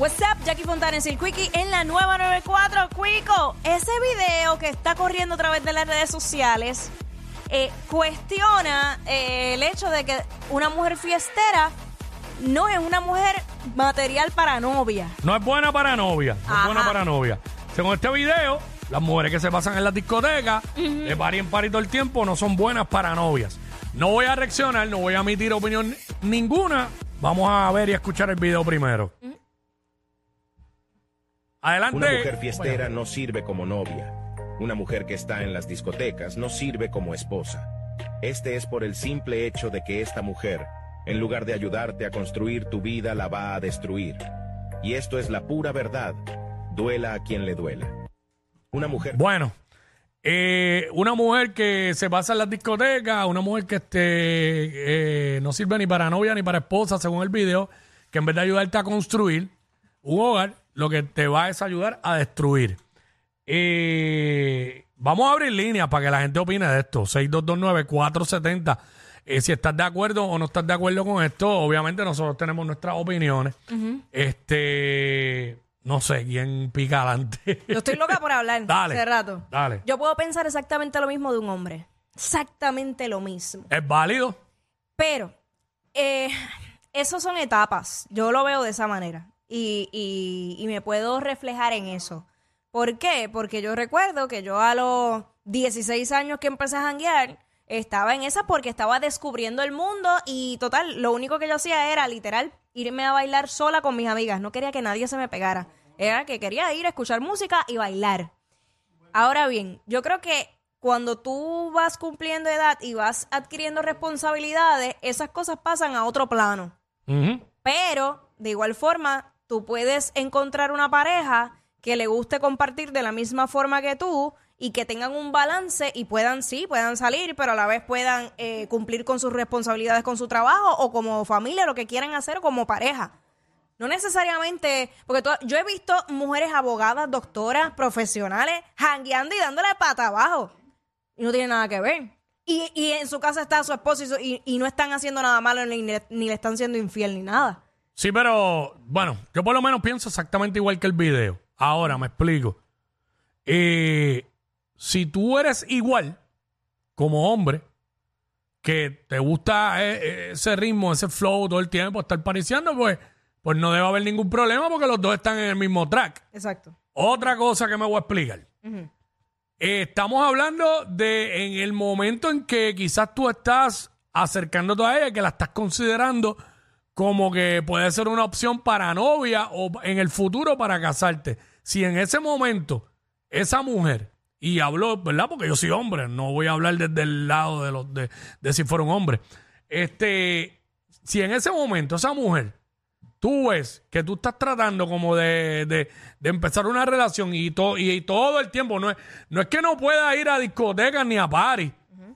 What's up, Jackie Fontanes y el Quickie en la nueva 94. Quico, ese video que está corriendo a través de las redes sociales eh, cuestiona eh, el hecho de que una mujer fiestera no es una mujer material para novia. No es buena para novia. No Ajá. es buena para novia. Según este video, las mujeres que se pasan en las discotecas, de party en party todo el tiempo, no son buenas para novias. No voy a reaccionar, no voy a emitir opinión ninguna. Vamos a ver y a escuchar el video primero. Adelante. Una mujer fiestera no sirve como novia. Una mujer que está en las discotecas no sirve como esposa. Este es por el simple hecho de que esta mujer, en lugar de ayudarte a construir tu vida, la va a destruir. Y esto es la pura verdad. Duela a quien le duela. Una mujer Bueno, eh, una mujer que se pasa en las discotecas, una mujer que este, eh, no sirve ni para novia ni para esposa, según el video, que en vez de ayudarte a construir un hogar, lo que te va es ayudar a destruir. Eh, vamos a abrir líneas para que la gente opine de esto. 6229-470. Eh, si estás de acuerdo o no estás de acuerdo con esto, obviamente nosotros tenemos nuestras opiniones. Este, no sé quién pica adelante. Yo estoy loca por hablar Dale, hace rato. dale. Yo puedo pensar exactamente lo mismo de un hombre. Exactamente lo mismo. ¿Es válido? Pero, eh, esos son etapas. Yo lo veo de esa manera. Y, y- y me puedo reflejar en eso. ¿Por qué? Porque yo recuerdo que yo a los 16 años que empecé a janguear, estaba en esa porque estaba descubriendo el mundo y total, lo único que yo hacía era literal irme a bailar sola con mis amigas. No quería que nadie se me pegara. Era que quería ir a escuchar música y bailar. Ahora bien, yo creo que cuando tú vas cumpliendo edad y vas adquiriendo responsabilidades, esas cosas pasan a otro plano. Pero, de igual forma, tú puedes encontrar una pareja que le guste compartir de la misma forma que tú y que tengan un balance y puedan, sí, puedan salir, pero a la vez puedan eh, cumplir con sus responsabilidades con su trabajo o como familia, lo que quieran hacer como pareja. No necesariamente, porque yo he visto mujeres abogadas, doctoras, profesionales, jangueando y dándole pata abajo. Y no tiene nada que ver. Y, y en su casa está su esposo y, y- no están haciendo nada malo ni, ni le están siendo infiel ni nada. Sí, pero bueno, yo por lo menos pienso exactamente igual que el video. Ahora me explico. Eh, si tú eres igual como hombre, que te gusta eh, eh, ese ritmo, ese flow todo el tiempo, estar pariciando, pues, pues no debe haber ningún problema porque los dos están en el mismo track. Exacto. Otra cosa que me voy a explicar. Eh, estamos hablando de en el momento en que quizás tú estás acercándote a ella, que la estás considerando como que puede ser una opción para novia o en el futuro para casarte. Si en ese momento esa mujer, y hablo, ¿verdad? Porque yo soy hombre, no voy a hablar desde el lado de, los, de, de si fuera un hombre. Este, si en ese momento esa mujer tú ves que tú estás tratando como de, de- de empezar una relación y, to- y, y todo el tiempo, no es, no es que no pueda ir a discotecas ni a party,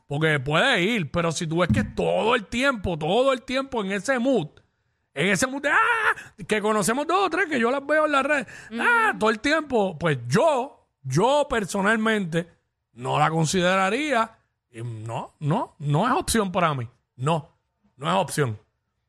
porque puede ir, pero si tú ves que todo el tiempo, todo el tiempo en ese mood, en ese de, ah, que conocemos dos o tres, que yo las veo en la red, ah, todo el tiempo, pues yo, yo personalmente no la consideraría, y no, no, no es opción para mí, no, no es opción.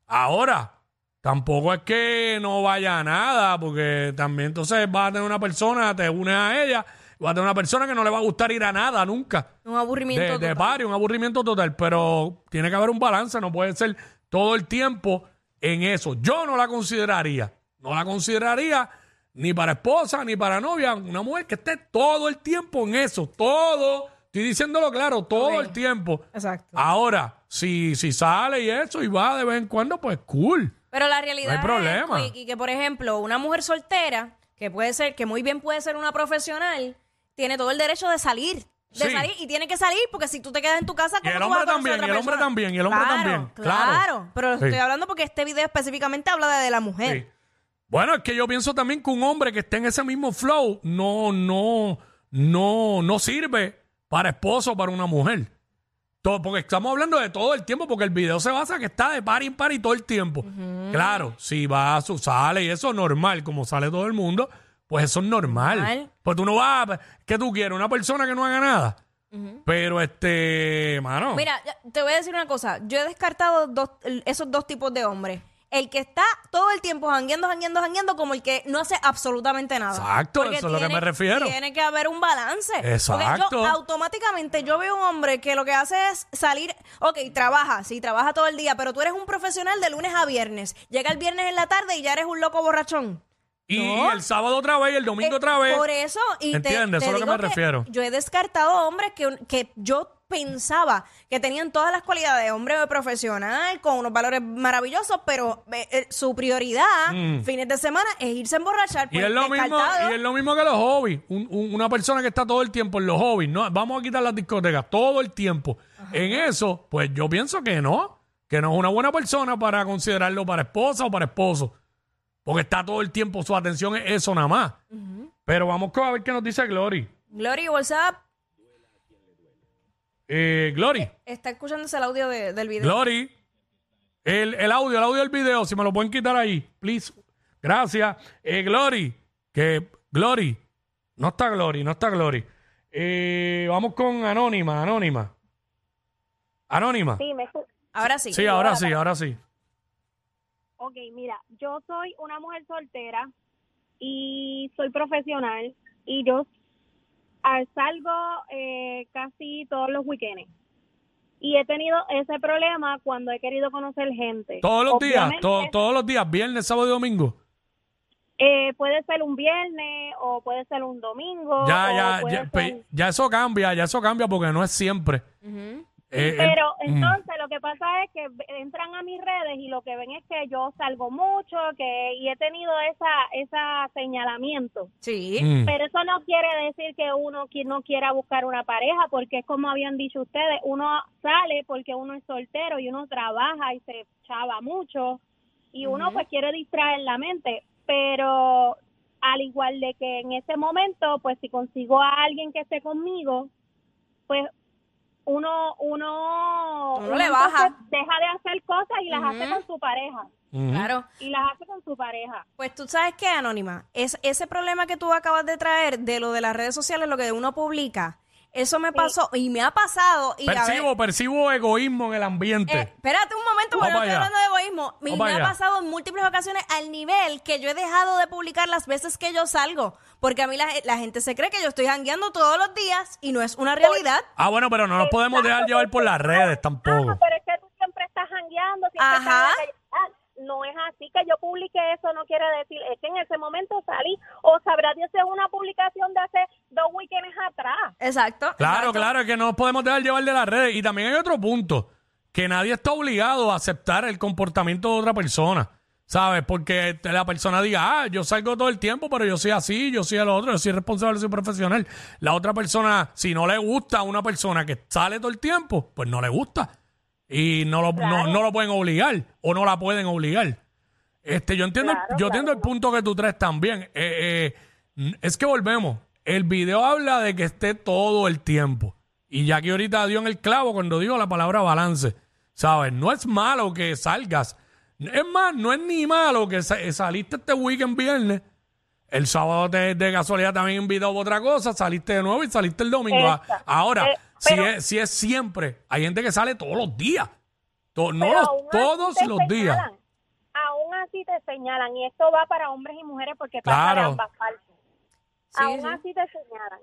Ahora, tampoco es que no vaya a nada, porque también entonces vas a tener una persona, te unes a ella, vas a tener una persona que no le va a gustar ir a nada nunca. Un aburrimiento. De, de total. party, un aburrimiento total, pero tiene que haber un balance, no puede ser todo el tiempo en eso. Yo no la consideraría, no la consideraría ni para esposa ni para novia, una mujer que esté todo el tiempo en eso, todo, estoy diciéndolo claro, todo el tiempo. Exacto. Ahora, si, si sale y eso y va de vez en cuando, pues cool. Pero la realidad No hay problema. es que, por ejemplo, una mujer soltera, que puede ser, que muy bien puede ser una profesional, tiene todo el derecho de salir de Sí. salir y tiene que salir porque si tú te quedas en tu casa Y el ¿cómo tú vas hombre a conocer a también, otra y el hombre persona? también, y el hombre Claro, también, claro. claro pero Sí. estoy hablando porque este video específicamente habla de, de la mujer Sí. Bueno, es que yo pienso también que un hombre que esté en ese mismo flow no, no, no, no sirve para esposo para una mujer. Todo, porque estamos hablando de todo el tiempo, porque el video se basa que está de par en par y todo el tiempo. Claro, si va a su sale y eso es normal, como sale todo el mundo, pues eso es normal. Normal. Pues tú no vas, a- ¿qué tú quieres? Una persona que no haga nada. Pero este, mano. Mira, te voy a decir una cosa. Yo he descartado dos, esos dos tipos de hombres. El que está todo el tiempo jangueando, jangueando, jangueando, como el que no hace absolutamente nada. Exacto, Porque eso es lo que tiene- me refiero. Tiene que haber un balance. Exacto. Porque yo automáticamente yo veo un hombre que lo que hace es salir, ok, trabaja, sí, trabaja todo el día, pero tú eres un profesional de lunes a viernes. Llega el viernes en la tarde y ya eres un loco borrachón. Y no. el sábado otra vez y el domingo Eh, otra vez. Por eso, y te- ¿Entiendes? te Eso es lo que digo me refiero. Yo he descartado hombres que, que yo pensaba que tenían todas las cualidades de hombre profesional, con unos valores maravillosos, pero eh, eh, su prioridad, fines de semana, es irse a emborrachar. Mm. Y pues, es, lo mismo, descartado. y es lo mismo que los hobbies. Un- un- una persona que está todo el tiempo en los hobbies, no, vamos a quitar las discotecas todo el tiempo. En eso, pues yo pienso que no, que no es una buena persona para considerarlo para esposa o para esposo. Porque está todo el tiempo, su atención es eso nada más. Pero vamos a ver qué nos dice Glory. Glory, WhatsApp, Eh, Glory, está escuchándose el audio de- del video. Glory. El, el audio, el audio del video, si me lo pueden quitar ahí, please. Gracias. Eh, Glory, que Glory, no está Glory, no está Glory. Eh, vamos con Anónima, Anónima. Anónima. Sí, me escu- Ahora sí. Sí, ahora sí, ahora sí. Ok, mira, yo soy una mujer soltera y soy profesional y yo salgo eh, casi todos los weekends. Y he tenido ese problema cuando he querido conocer gente. Todos los días, to- todos los días, viernes, sábado y domingo. eh, puede ser un viernes o puede ser un domingo. Ya, ya, ya, ser- pe- ya eso cambia, ya eso cambia porque no es siempre. Ujú. Eh, el- Pero mm. entonces lo que pasa es que entran a mis redes y lo que ven es que yo salgo mucho que y he tenido esa esa señalamiento. Sí. Mm. Pero eso no quiere decir que uno no quiera buscar una pareja, porque es como habían dicho ustedes, uno sale porque uno es soltero y uno trabaja y se chava mucho y uno pues quiere distraer la mente, pero al igual de que en ese momento, pues si consigo a alguien que esté conmigo, pues uno uno, Uno le baja. entonces deja de hacer cosas y las hace con su pareja. Claro. y las hace con su pareja. Pues tú sabes qué, Anónima, es ese problema que tú acabas de traer de lo de las redes sociales, lo que uno publica, eso me pasó y me ha pasado. Y a ver- Percibo, percibo egoísmo en el ambiente. Eh, espérate un momento, porque no Vamos estoy allá. hablando de egoísmo. Y Vamos me ha allá. pasado en múltiples ocasiones al nivel que yo he dejado de publicar las veces que yo salgo. Porque a mí la, la gente se cree que yo estoy jangueando todos los días y no es una realidad. Ah, bueno, pero no nos podemos dejar llevar por las redes tampoco. Ah, pero es que tú siempre estás jangueando, siempre Ajá. estás en la calle. No es así que yo publique eso, no quiere decir, es que en ese momento salí, o sabrá Dios si es una publicación de hace dos weekends atrás. Exacto. Claro, exacto. claro, es que no podemos dejar llevar de las redes. Y también hay otro punto, que nadie está obligado a aceptar el comportamiento de otra persona, ¿sabes? Porque la persona diga, ah, yo salgo todo el tiempo, pero yo soy así, yo soy el otro, yo soy responsable, soy profesional. La otra persona, si no le gusta a una persona que sale todo el tiempo, pues no le gusta. Y no lo, no, no lo pueden obligar o no la pueden obligar. Este, yo entiendo, Claro, yo entiendo el punto que tú traes también. Eh, eh, es que volvemos. El video habla de que esté todo el tiempo. Y ya que ahorita dio en el clavo cuando digo la palabra balance. ¿Sabes? No es malo que salgas. Es más, no es ni malo que sa- saliste este weekend viernes. El sábado te- de casualidad también invitado a otra cosa. Saliste de nuevo y saliste el domingo. A- Exacto. Ahora, Eh, si, pero- es, si es siempre, hay gente que sale todos los días. To- no los- aún así todos te los días. señalan. Aún así te señalan, y esto va para hombres y mujeres porque pasa Claro. de ambas partes. Sí, aún sí. así te señalan.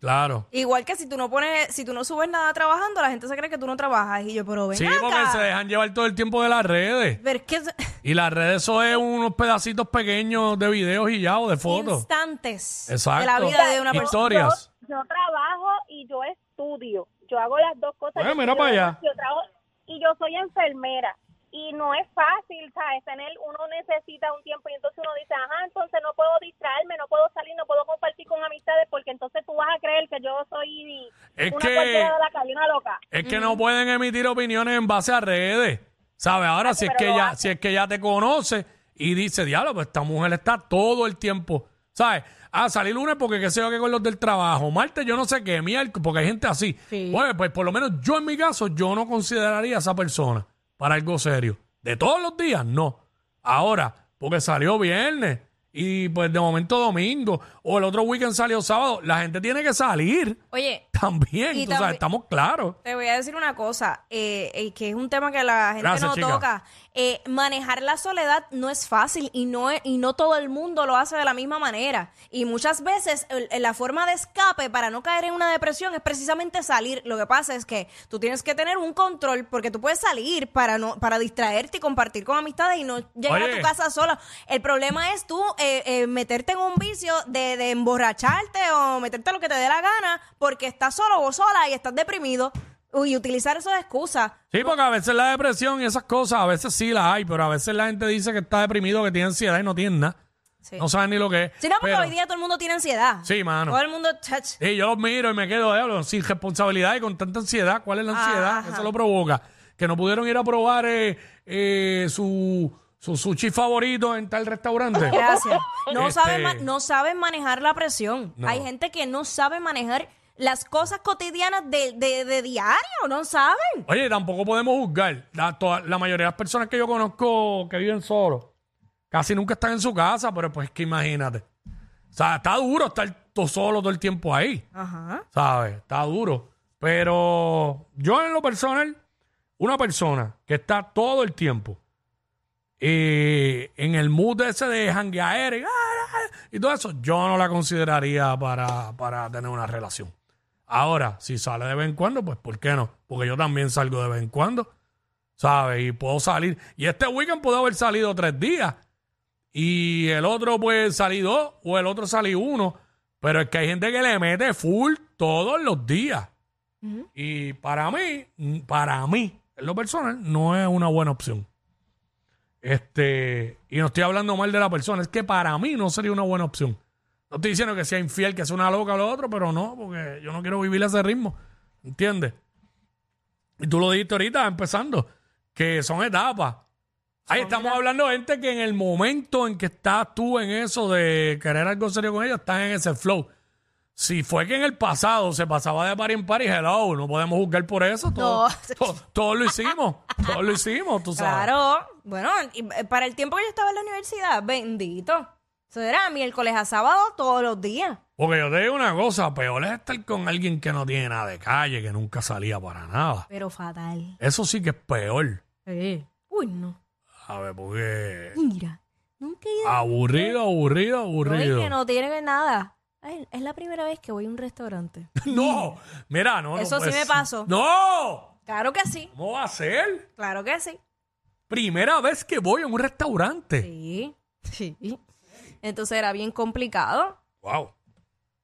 Claro. Igual que si tú no pones, si tú no subes nada trabajando, la gente se cree que tú no trabajas. Y yo, pero ven Sí, acá. porque se dejan llevar todo el tiempo de las redes. Pero es que Y las redes eso es unos pedacitos pequeños de videos y ya o de fotos. instantes Exacto. de la vida de una persona. Historias. Yo, yo trabajo y yo estudio. Yo hago las dos cosas. Bueno, mira para allá. yo trabajo- y yo soy enfermera. y no es fácil, ¿sabes? Tener, uno necesita un tiempo y entonces uno dice, ajá, entonces no puedo distraerme, no puedo salir, no puedo compartir con amistades porque entonces tú vas a creer que yo soy Es una que- de la calle, una loca. Es que no pueden emitir opiniones en base a redes. ¿Sabes? Ahora, si es que ya, si es que ya te conoce y dice, diablo, pues esta mujer está todo el tiempo. ¿Sabes? Ah, salí lunes porque qué sé yo qué con los del trabajo. Martes yo no sé qué, miércoles, porque hay gente así. Sí. Pues, pues por lo menos yo en mi caso, yo no consideraría a esa persona para algo serio. De todos los días, no. Ahora, porque salió viernes y pues de momento domingo o el otro weekend salió sábado, la gente tiene que salir Oye, también. Y tú sabes, estamos claros. Te voy a decir una cosa, eh, eh, que es un tema que la gente Gracias, no chica. toca. Eh, manejar la soledad no es fácil y no, es- y no todo el mundo lo hace de la misma manera. Y muchas veces el- el- la forma de escape para no caer en una depresión es precisamente salir. Lo que pasa es que tú tienes que tener un control porque tú puedes salir para no para distraerte y compartir con amistades y no llegar Oye. a tu casa sola. El problema es tú eh, eh, meterte en un vicio de, de emborracharte o meterte lo que te dé la gana porque estás solo o sola y estás deprimido y utilizar eso de excusa. Sí, porque a veces la depresión y esas cosas, a veces sí las hay, pero a veces la gente dice que está deprimido, que tiene ansiedad y no tiene nada. Sí. No saben ni lo que es. Sí, no, porque Pero- hoy día todo el mundo tiene ansiedad. Sí, mano. Todo el mundo, chach, Sí, yo los miro y me quedo diablo, sin responsabilidad y con tanta ansiedad. ¿Cuál es la ansiedad? Ajá. Eso lo provoca. Que no pudieron ir a probar eh, eh, su, su sushi favorito en tal restaurante. Gracias. No, Este- saben, ma- no saben manejar la presión. No. Hay gente que no sabe manejar las cosas cotidianas de, de, de diario, no saben. Oye, tampoco podemos juzgar. La, toda- la mayoría de las personas que yo conozco que viven solos, casi nunca están en su casa, pero pues que imagínate. O sea, está duro estar todo solo todo el tiempo ahí. Ajá. ¿sabes? Está duro. Pero yo en lo personal, una persona que está todo el tiempo eh, en el mood ese de janguear y, ah, y todo eso, yo no la consideraría para, para tener una relación. Ahora, si sale de vez en cuando, pues ¿por qué no? Porque yo también salgo de vez en cuando, ¿sabes? Y puedo salir. Y este weekend puedo haber salido tres días. Y el otro puede salir dos o el otro salir uno. Pero es que hay gente que le mete full todos los días. Y para mí, para mí, en lo personal, no es una buena opción. Este, y no estoy hablando mal de la persona, es que para mí no sería una buena opción. No estoy diciendo que sea infiel, que sea una loca o lo otro, pero no, porque yo no quiero vivir ese ritmo. ¿Entiendes? Y tú lo dijiste ahorita, empezando, que son etapas. Ahí estamos hablando de gente que en el momento en que estás tú en eso de querer algo serio con ellos, estás en ese flow. Si fue que en el pasado se pasaba de par en par y hello, no podemos juzgar por eso. Todo, No. todo- todo lo hicimos. Todos lo hicimos, tú sabes. Claro. Bueno, y, eh, para el tiempo que yo estaba en la universidad, bendito. Eso era miércoles a sábado todos los días. Porque yo te digo una cosa, peor es estar con alguien que no tiene nada de calle, que nunca salía para nada. Pero fatal. Eso sí que es peor. Sí. Uy, no. A ver, porque Mira. Nunca he ido aburrido, aburrido, Oye, aburrido. que no tiene nada. Ay, es la primera vez que voy a un restaurante. No, mira, no. no Eso sí me pasó. ¡No! Claro que sí. ¿Cómo va a ser? Claro que sí. Primera vez que voy a un restaurante. Sí. Sí. Entonces era bien complicado. Wow.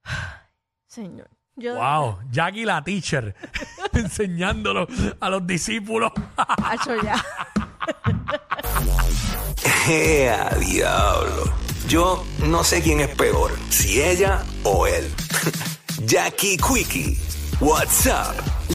Señor. Yo, Wow. Jackie la teacher enseñándolo a los discípulos. Hacho, ya. ¡Ea, diablo! Yo no sé quién es peor, si ella o él. Jackie Quickie, WhatsApp